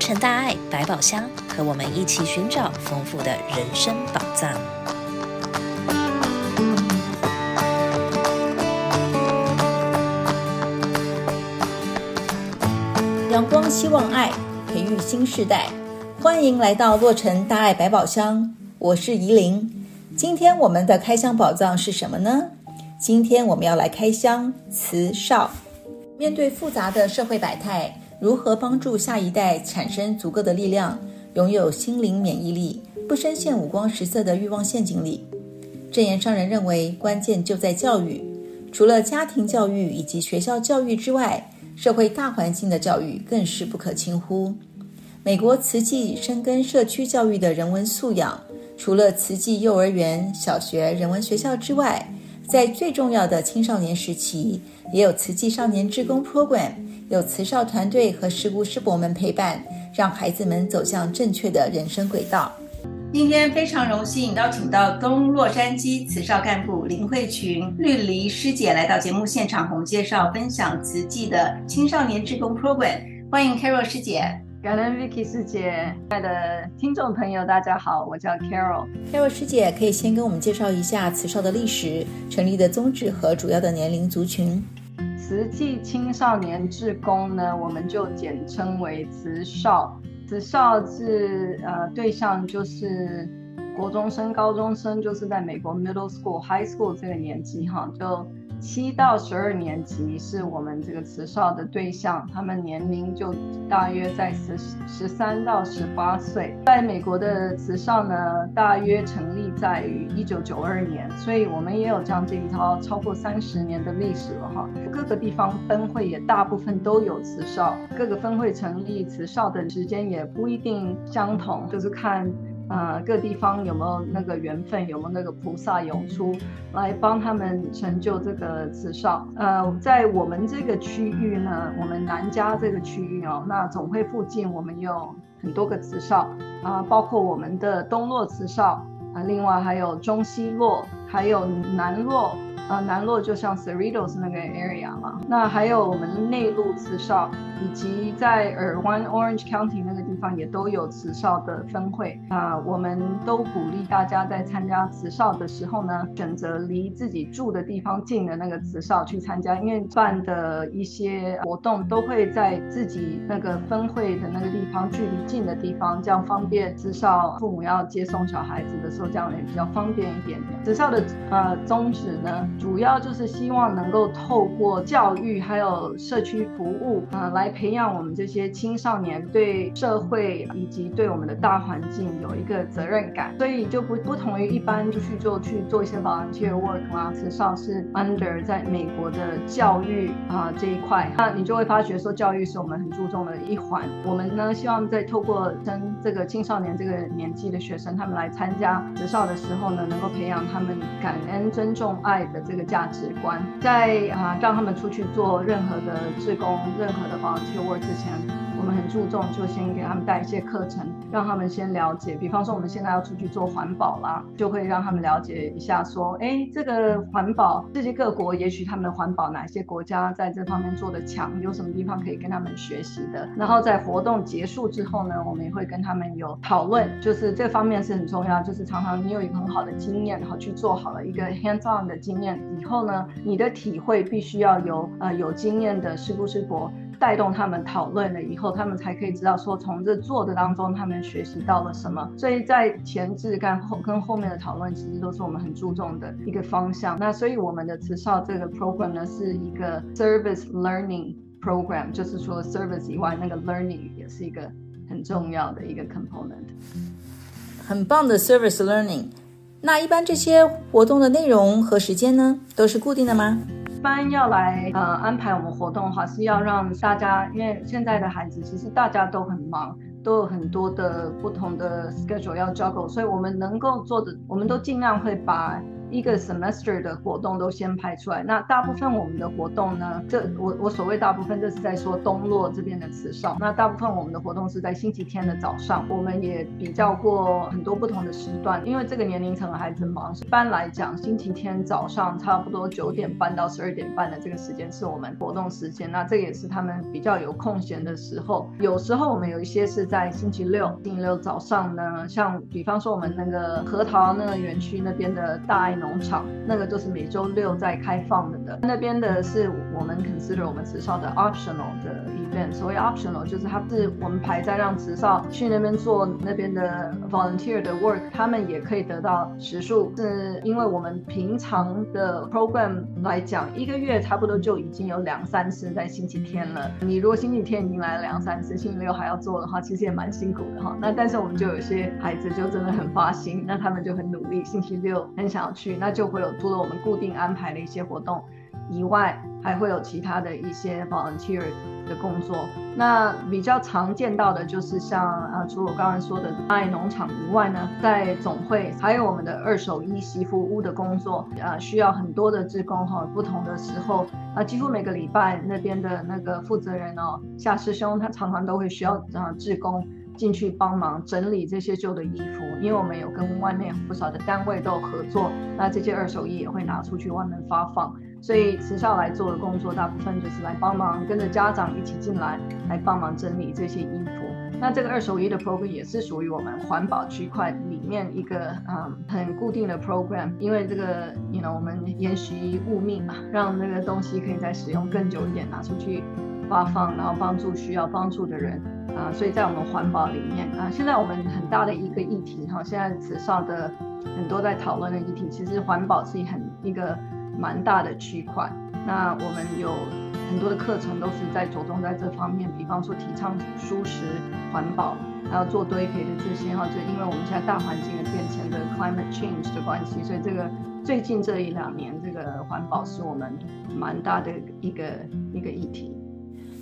成大爱百宝箱，和我们一起寻找丰富的人生宝藏。阳光希望爱，培育新世代。欢迎来到洛城大爱百宝箱，我是怡玲。今天我们的开箱宝藏是什么呢？今天我们要来开箱慈少。面对复杂的社会百态，如何帮助下一代产生足够的力量，拥有心灵免疫力，不深陷五光十色的欲望陷阱里？证严上人认为，关键就在教育。除了家庭教育以及学校教育之外，社会大环境的教育更是不可轻忽。美国慈济深耕社区教育的人文素养，除了慈济幼儿园、小学人文学校之外，在最重要的青少年时期，也有慈济少年志工 program，有慈少团队和师姑师伯们陪伴，让孩子们走向正确的人生轨道。今天非常荣幸邀请到东洛杉矶慈少干部林慧群绿篱师姐来到节目现场，和我们介绍分享慈济的青少年志工 program。欢迎 Carol 师姐。感恩 Vicky 师姐，亲爱的听众朋友，大家好，我叫 Carol。Carol 师姐可以先跟我们介绍一下慈少的历史、成立的宗旨和主要的年龄族群。慈济青少年志工呢，我们就简称为慈少。慈少是呃对象就是国中生、高中生，就是在美国 Middle School、High School 这个年纪哈，就。七到十二年级是我们这个慈少的对象，他们年龄就大约在十十三到十八岁。在美国的慈少呢，大约成立在于一九九二年，所以我们也有将近超超过三十年的历史了哈。各个地方分会也大部分都有慈少，各个分会成立慈少的时间也不一定相同，就是看。呃，各地方有没有那个缘分，有没有那个菩萨涌出来帮他们成就这个慈少？呃，在我们这个区域呢，我们南迦这个区域哦，那总会附近我们有很多个慈少啊、包括我们的东洛慈少啊、另外还有中西洛，还有南洛。呃，南洛就像 Cerritos 那个 area 嘛，那还有我们内陆慈少，以及在尔湾 Orange County 那个地方也都有慈少的分会啊、我们都鼓励大家在参加慈少的时候呢，选择离自己住的地方近的那个慈少去参加，因为办的一些活动都会在自己那个分会的那个地方，距离近的地方，这样方便慈少父母要接送小孩子的时候，这样也比较方便一点点。慈少的呃宗旨呢，主要就是希望能够透过教育还有社区服务啊、来培养我们这些青少年对社会以及对我们的大环境有一个责任感。所以就不不同于一般就去做去做一些 volunteer work 啊，职少是 under 在美国的教育啊、这一块，那你就会发觉说教育是我们很注重的一环。我们呢希望在透过跟这个青少年这个年纪的学生，他们来参加职少的时候呢，能够培养他们感恩、尊重、爱的这个价值观，在啊让他们出去做任何的志工、任何的 volunteer work 之前。我们很注重，就先给他们带一些课程，让他们先了解。比方说，我们现在要出去做环保啦，就会让他们了解一下，说，哎，这个环保，世界各国也许他们的环保哪些国家在这方面做得强，有什么地方可以跟他们学习的。然后在活动结束之后呢，我们也会跟他们有讨论，就是这方面是很重要，就是常常你有一个很好的经验，然后去做好了一个 hands-on 的经验以后呢，你的体会必须要由呃有经验的师姑师伯。带动他们讨论了以后，他们才可以知道说，从这做的当中，他们学习到了什么。所以在前置跟后跟后面的讨论，其实都是我们很注重的一个方向。那所以我们的慈少这个 program 呢，是一个 service learning program，就是除了 service 以外，那个 learning 也是一个很重要的一个 component。很棒的 service learning。那一般这些活动的内容和时间呢，都是固定的吗？一般要来呃安排我们活动的话，是要让大家，因为现在的孩子其实大家都很忙，都有很多的不同的 schedule 要 juggle，所以我们能够做的，我们都尽量会把一个 semester 的活动都先排出来。那大部分我们的活动呢，这我我所谓大部分，这是在说东洛这边的慈少。那大部分我们的活动是在星期天的早上，我们也比较过很多不同的时段，因为这个年龄层的孩子忙。一般来讲，星期天早上差不多九点半到十二点半的这个时间是我们活动时间。那这也是他们比较有空闲的时候。有时候我们有一些是在星期六，星期六早上呢，像比方说我们那个核桃那个园区那边的大爱农场，那个就是每周六在开放的的。那边的是我们 consider 我们职校的 optional 的 event。所谓 optional 就是它是我们排在让职少去那边做那边的 volunteer 的 work，他们也可以得到时数。是因为我们平常的 program 来讲，一个月差不多就已经有两三次在星期天了。你如果星期天已经来了两三次，星期六还要做的话，其实也蛮辛苦的哈。那但是我们就有些孩子就真的很发心，那他们就很努力，星期六很想要去，那就会有除了我们固定安排的一些活动以外，还会有其他的一些 volunteer 的工作。那比较常见到的就是像啊，除了我刚刚说的爱农场以外呢，在总会还有我们的二手衣媳妇屋的工作啊，需要很多的志工哈。不同的时候啊，几乎每个礼拜那边的那个负责人哦，夏师兄他常常都会需要啊志工进去帮忙整理这些旧的衣服，因为我们有跟外面不少的单位都有合作，那这些二手衣也会拿出去外面发放。所以学校来做的工作，大部分就是来帮忙，跟着家长一起进来，来帮忙整理这些衣服。那这个二手衣的 program 也是属于我们环保区块里面一个嗯很固定的 program，因为这个，you know，我们延续物命嘛，让那个东西可以再使用更久一点，拿出去发放，然后帮助需要帮助的人啊。所以在我们环保里面啊，现在我们很大的一个议题哈，现在慈少的很多在讨论的议题，其实环保是很一个。蛮大的区块，那我们有很多的课程都是在着重在这方面，比方说提倡蔬食环保，还有做堆肥的这些哈，就因为我们现在大环境的变迁的 climate change 的关系，所以这个最近这一两年，这个环保是我们蛮大的一个一个议题，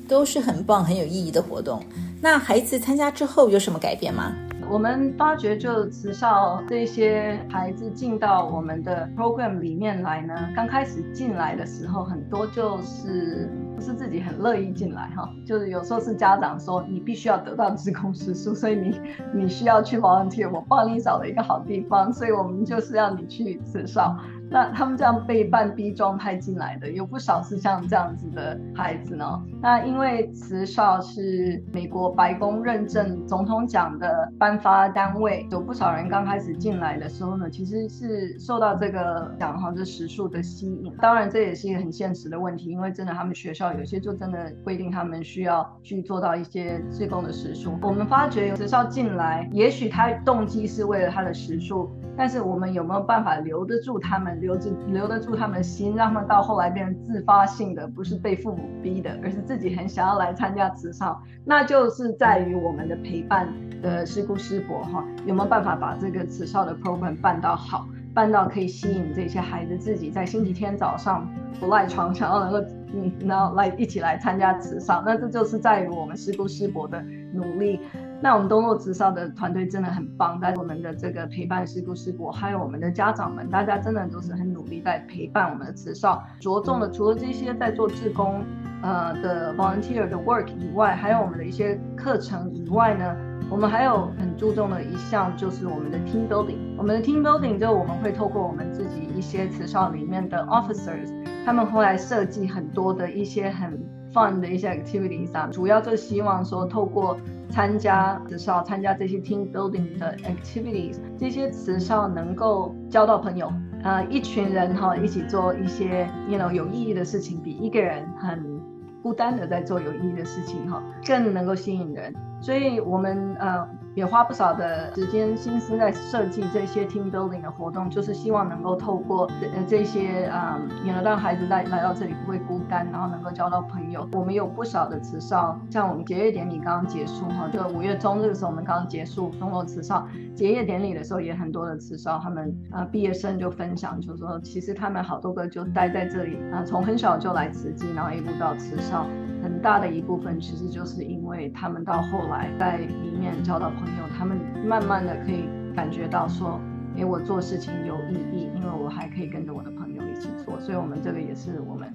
都是很棒很有意义的活动。那孩子参加之后有什么改变吗？我们发觉，就慈少这些孩子进到我们的 program 里面来呢，刚开始进来的时候，很多就是不是自己很乐意进来哈，就是有时候是家长说你必须要得到职工时数，所以你你需要去 volunteer，我帮你找了一个好地方，所以我们就是要你去慈少。那他们这样被半逼状态进来的，有不少是像这样子的孩子呢。那因为慈少是美国白宫认证总统奖的颁发单位，有不少人刚开始进来的时候呢，其实是受到这个奖哈这时数的吸引。当然这也是一个很现实的问题，因为真的他们学校有些就真的规定他们需要去做到一些志工的时数。我们发觉慈少进来，也许他动机是为了他的时数。但是我们有没有办法留得住他们，留着留得住他们的心，让他们到后来变成自发性的，不是被父母逼的，而是自己很想要来参加慈少，那就是在于我们的陪伴的师姑师伯哈，有没有办法把这个慈少的 program 办到好，办到可以吸引这些孩子自己在星期天早上不赖床，想要能够嗯，然后来一起来参加慈少，那这就是在于我们师姑师伯的努力。那我们东洛慈少的团队真的很棒，在我们的这个陪伴师姑师伯，还有我们的家长们，大家真的都是很努力在陪伴我们的慈少。着重的除了这些在做志工，呃的 volunteer 的 work 以外，还有我们的一些课程以外呢，我们还有很注重的一项就是我们的 team building。我们的 team building 就我们会透过我们自己一些慈少里面的 officers，他们会来设计很多的一些很 fun 的一些 activities 啊，主要就希望说透过参加慈少参加这些 team building 的 activities，这些慈少能够交到朋友，呃，一群人哈一起做一些 you know 有意义的事情，比一个人很孤单的在做有意义的事情哈更能够吸引人，所以我们呃。也花不少的时间心思在设计这些 team building 的活动，就是希望能够透过呃这些嗯，也能让孩子来来到这里不会孤单，然后能够交到朋友。我们有不少的慈少，像我们结业典礼刚刚结束哈，就五月中这个时候我们刚刚结束中国慈少结业典礼的时候，也很多的慈少他们啊毕业生就分享，就是说其实他们好多个就待在这里啊，从很小就来慈济，然后一路到慈少。很大的一部分其实就是因为他们到后来在里面交到朋友，他们慢慢的可以感觉到说，诶我做事情有意义，因为我还可以跟着我的朋友一起做，所以我们这个也是我们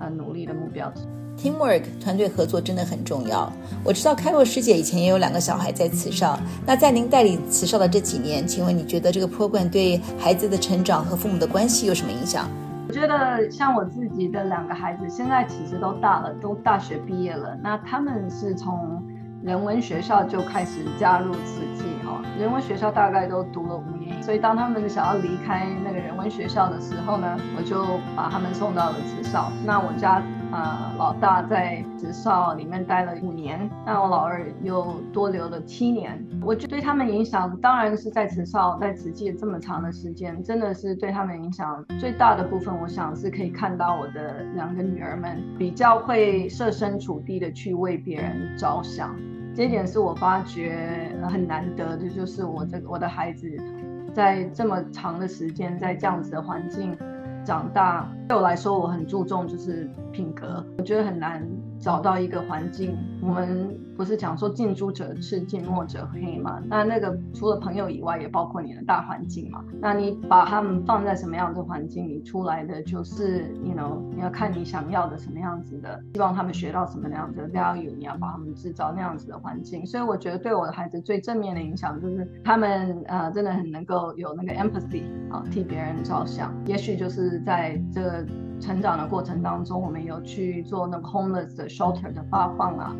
呃努力的目标。Teamwork 团队合作真的很重要。我知道开若师姐以前也有两个小孩在慈少，那在您代理慈少的这几年，请问你觉得这个 program 对孩子的成长和父母的关系有什么影响？我觉得像我自己的两个孩子，现在其实都大了，都大学毕业了。那他们是从人文学校就开始加入慈济哦，人文学校大概都读了五年，所以当他们想要离开那个人文学校的时候呢，我就把他们送到了慈少。那我家。啊、呃，老大在慈少里面待了五年，那我老二又多留了七年。我就对他们影响，当然是在慈少在慈济这么长的时间，真的是对他们影响最大的部分。我想是可以看到我的两个女儿们比较会设身处地的去为别人着想，这一点是我发觉很难得的，就是我这个我的孩子在这么长的时间，在这样子的环境。长大对我来说，我很注重就是品格，我觉得很难找到一个环境。我们不是讲说近朱者赤，近墨者黑嘛？那那个除了朋友以外，也包括你的大环境嘛。那你把他们放在什么样的环境里，出来的就是，you know，你要看你想要的什么样子的，希望他们学到什么样子的 value，你要把他们制造那样子的环境。所以我觉得对我的孩子最正面的影响就是他们呃真的很能够有那个 empathy 啊，替别人着想。也许就是在这个成长的过程当中，我们有去做那个 homeless 的 shelter 的发放啊。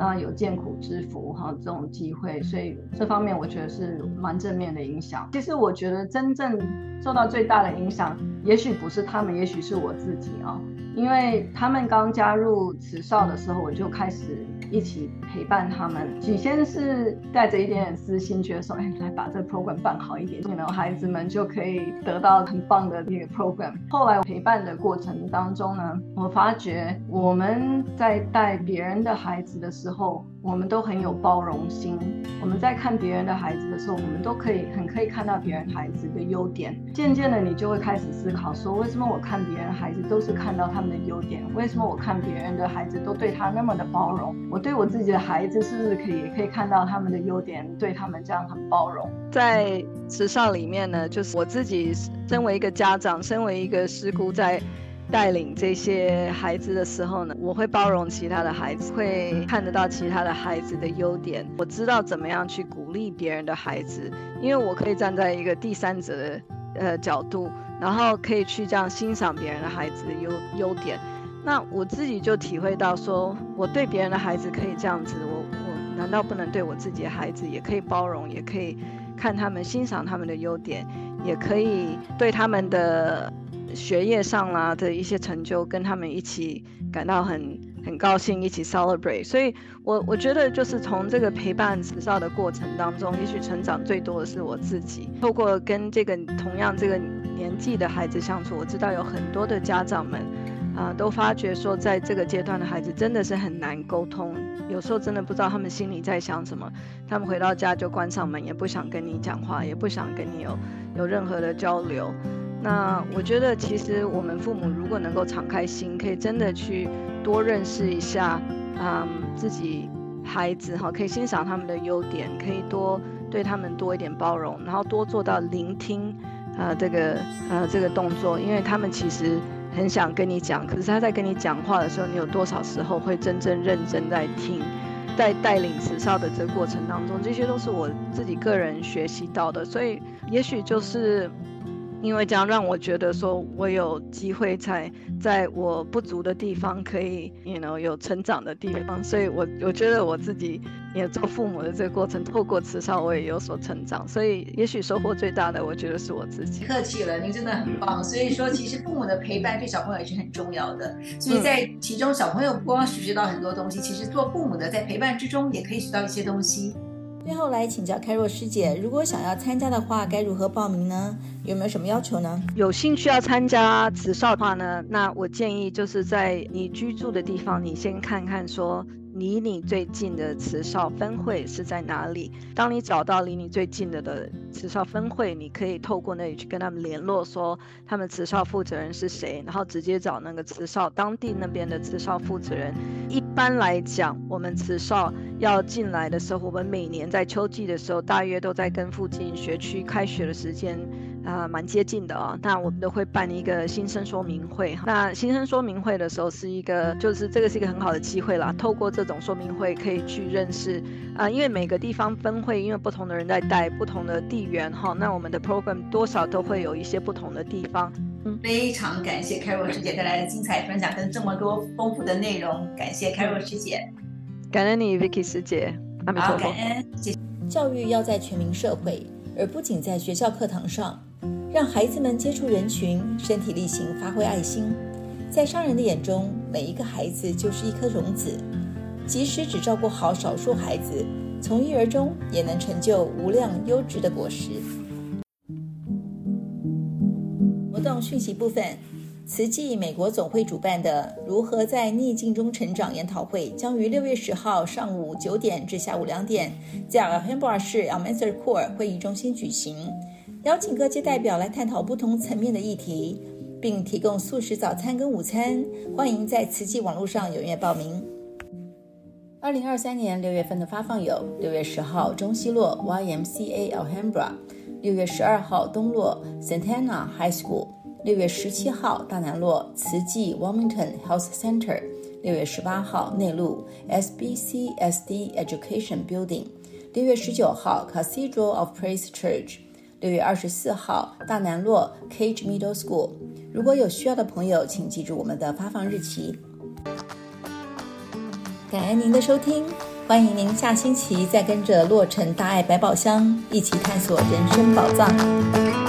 那有见苦知福哈这种机会，所以这方面我觉得是蛮正面的影响。其实我觉得真正受到最大的影响，也许不是他们，也许是我自己啊，因为他们刚加入慈少的时候，我就开始。一起陪伴他们，起先是带着一点点私心，觉得说，哎，来把这 program 办好一点，然后孩子们就可以得到很棒的这个 program。后来陪伴的过程当中呢，我发觉我们在带别人的孩子的时候候，我们都很有包容心。我们在看别人的孩子的时候，我们都可以很可以看到别人孩子的优点。渐渐的，你就会开始思考说，为什么我看别人孩子都是看到他们的优点？为什么我看别人的孩子都对他那么的包容？我对我自己的孩子是不是可以也可以看到他们的优点，对他们这样很包容？在慈少里面呢，就是我自己身为一个家长，身为一个师姑，在。带领这些孩子的时候呢，我会包容其他的孩子，会看得到其他的孩子的优点。我知道怎么样去鼓励别人的孩子，因为我可以站在一个第三者的呃角度，然后可以去这样欣赏别人的孩子的优优点。那我自己就体会到说，我对别人的孩子可以这样子，我我难道不能对我自己的孩子也可以包容，也可以看他们欣赏他们的优点，也可以对他们的。学业上啦的一些成就，跟他们一起感到很很高兴，一起 celebrate。所以我，我觉得就是从这个陪伴慈少的过程当中，也许成长最多的是我自己。透过跟这个同样这个年纪的孩子相处，我知道有很多的家长们啊、都发觉说，在这个阶段的孩子真的是很难沟通，有时候真的不知道他们心里在想什么。他们回到家就关上门，也不想跟你讲话，也不想跟你有有任何的交流。那我觉得，其实我们父母如果能够敞开心，可以真的去多认识一下，嗯，自己孩子哈，可以欣赏他们的优点，可以多对他们多一点包容，然后多做到聆听，啊，这个呃这个动作，因为他们其实很想跟你讲，可是他在跟你讲话的时候，你有多少时候会真正认真在听，在带领慈少的这个过程当中，这些都是我自己个人学习到的，所以也许就是。因为这样让我觉得说，我有机会在在我不足的地方可以，you know，有成长的地方，所以我我觉得我自己也做父母的这个过程，透过慈少我也有所成长，所以也许收获最大的，我觉得是我自己。客气了，您真的很棒。所以说，其实父母的陪伴对小朋友也是很重要的。所以在其中，小朋友不光学习到很多东西，其实做父母的在陪伴之中也可以学到一些东西。最后来请教开若师姐，如果想要参加的话，该如何报名呢？有没有什么要求呢？有兴趣要参加慈少的话呢，那我建议就是在你居住的地方，你先看看说离你最近的慈少分会是在哪里。当你找到离你最近的的慈少分会，你可以透过那里去跟他们联络，说他们慈少负责人是谁，然后直接找那个慈少当地那边的慈少负责人。一般来讲，我们慈少要进来的时候，我们每年在秋季的时候，大约都在跟附近学区开学的时间。啊、呃，蛮接近的啊、哦。那我们都会办一个新生说明会。那新生说明会的时候，是一个，就是这个是一个很好的机会啦。透过这种说明会，可以去认识啊、呃，因为每个地方分会，因为不同的人在带不同的地缘哈。那我们的 program 多少都会有一些不同的地方。嗯，非常感谢 Carol 师姐带来的精彩分享跟这么多丰富的内容，感谢 Carol 师姐，感恩你 Vicky 师姐，阿弥陀佛。感恩。教育要在全民社会，而不仅在学校课堂上。让孩子们接触人群，身体力行，发挥爱心。在商人的眼中，每一个孩子就是一颗种子，即使只照顾好少数孩子，从一而终，也能成就无量优质的果实。活动讯息部分，慈济美国总会主办的“如何在逆境中成长”研讨会将于六月十号上午九点至下午两点，在 Alhambra 市 Almanzor Court 会议中心举行。邀请各界代表来探讨不同层面的议题，并提供素食早餐跟午餐。欢迎在慈济网络上踊跃报名。二零二三年六月份的发放有：六月十号中西洛 YMCA Alhambra，六月十二号东洛 Santana High School，六月十七号大南洛慈济 Wilmington Health Center，六月十八号内陆 SBCSD Education Building，六月十九号 Cathedral of Praise Church。六月二十四号，大南洛 Cage Middle School。如果有需要的朋友，请记住我们的发放日期。感恩您的收听，欢迎您下星期再跟着洛城大爱百宝箱一起探索人生宝藏。